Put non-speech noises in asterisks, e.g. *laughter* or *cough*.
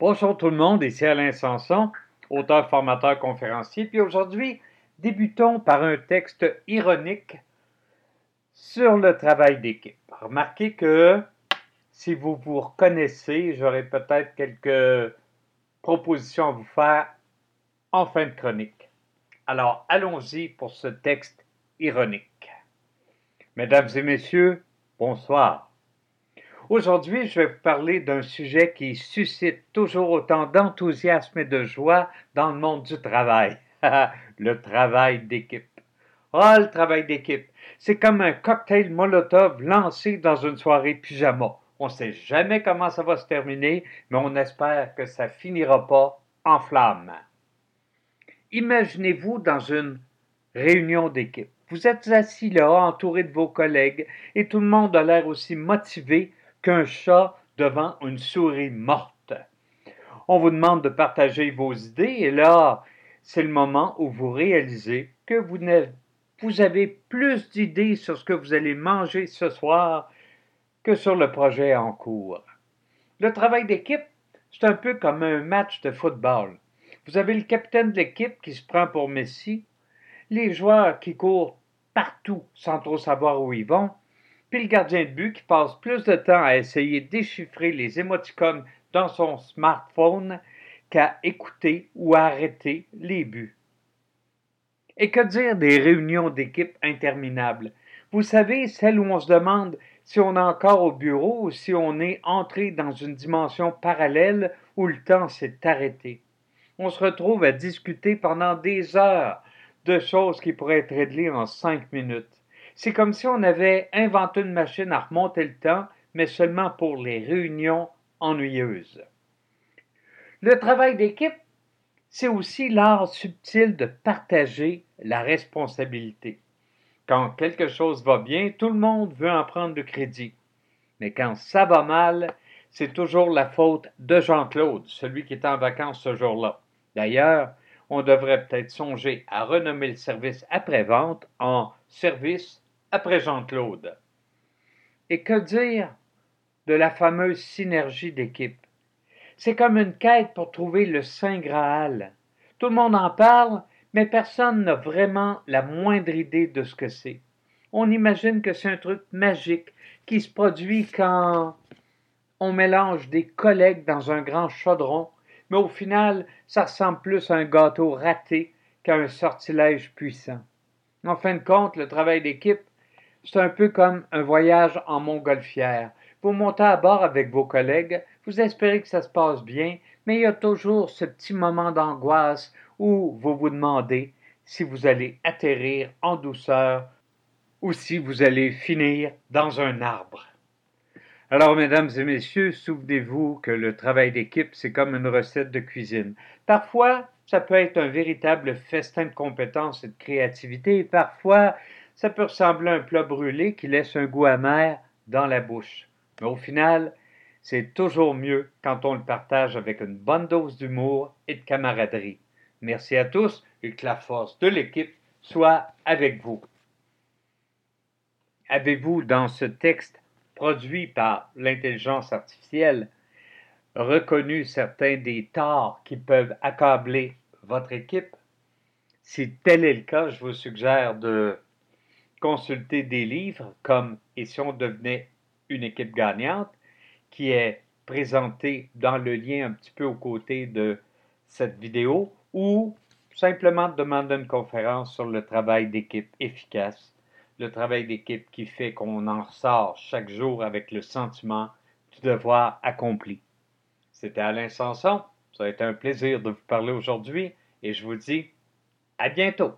Bonjour tout le monde, ici Alain Sanson, auteur, formateur, conférencier. Puis aujourd'hui, débutons par un texte ironique sur le travail d'équipe. Remarquez que si vous vous reconnaissez, j'aurai peut-être quelques propositions à vous faire en fin de chronique. Alors allons-y pour ce texte ironique. Mesdames et messieurs, bonsoir. Aujourd'hui, je vais vous parler d'un sujet qui suscite toujours autant d'enthousiasme et de joie dans le monde du travail. *laughs* le travail d'équipe. Ah, le travail d'équipe. C'est comme un cocktail Molotov lancé dans une soirée pyjama. On ne sait jamais comment ça va se terminer, mais on espère que ça finira pas en flammes. Imaginez-vous dans une réunion d'équipe. Vous êtes assis là, entouré de vos collègues, et tout le monde a l'air aussi motivé qu'un chat devant une souris morte. On vous demande de partager vos idées et là, c'est le moment où vous réalisez que vous, vous avez plus d'idées sur ce que vous allez manger ce soir que sur le projet en cours. Le travail d'équipe, c'est un peu comme un match de football. Vous avez le capitaine de l'équipe qui se prend pour Messi, les joueurs qui courent partout sans trop savoir où ils vont, puis le gardien de but qui passe plus de temps à essayer de déchiffrer les émoticônes dans son smartphone qu'à écouter ou à arrêter les buts. Et que dire des réunions d'équipe interminables? Vous savez, celles où on se demande si on est encore au bureau ou si on est entré dans une dimension parallèle où le temps s'est arrêté. On se retrouve à discuter pendant des heures de choses qui pourraient être réglées en cinq minutes. C'est comme si on avait inventé une machine à remonter le temps, mais seulement pour les réunions ennuyeuses. Le travail d'équipe, c'est aussi l'art subtil de partager la responsabilité. Quand quelque chose va bien, tout le monde veut en prendre le crédit. Mais quand ça va mal, c'est toujours la faute de Jean-Claude, celui qui est en vacances ce jour-là. D'ailleurs, on devrait peut-être songer à renommer le service après-vente en service après Jean-Claude. Et que dire de la fameuse synergie d'équipe? C'est comme une quête pour trouver le Saint Graal. Tout le monde en parle, mais personne n'a vraiment la moindre idée de ce que c'est. On imagine que c'est un truc magique qui se produit quand on mélange des collègues dans un grand chaudron, mais au final, ça ressemble plus à un gâteau raté qu'à un sortilège puissant. En fin de compte, le travail d'équipe, c'est un peu comme un voyage en montgolfière. Vous montez à bord avec vos collègues, vous espérez que ça se passe bien, mais il y a toujours ce petit moment d'angoisse où vous vous demandez si vous allez atterrir en douceur ou si vous allez finir dans un arbre. Alors, mesdames et messieurs, souvenez-vous que le travail d'équipe, c'est comme une recette de cuisine. Parfois, ça peut être un véritable festin de compétences et de créativité, et parfois, ça peut ressembler à un plat brûlé qui laisse un goût amer dans la bouche. Mais au final, c'est toujours mieux quand on le partage avec une bonne dose d'humour et de camaraderie. Merci à tous et que la force de l'équipe soit avec vous. Avez-vous dans ce texte produit par l'intelligence artificielle reconnu certains des torts qui peuvent accabler votre équipe? Si tel est le cas, je vous suggère de consulter des livres comme Et si on devenait une équipe gagnante, qui est présenté dans le lien un petit peu aux côtés de cette vidéo, ou simplement demander une conférence sur le travail d'équipe efficace, le travail d'équipe qui fait qu'on en ressort chaque jour avec le sentiment du devoir accompli. C'était Alain Sanson, ça a été un plaisir de vous parler aujourd'hui et je vous dis à bientôt.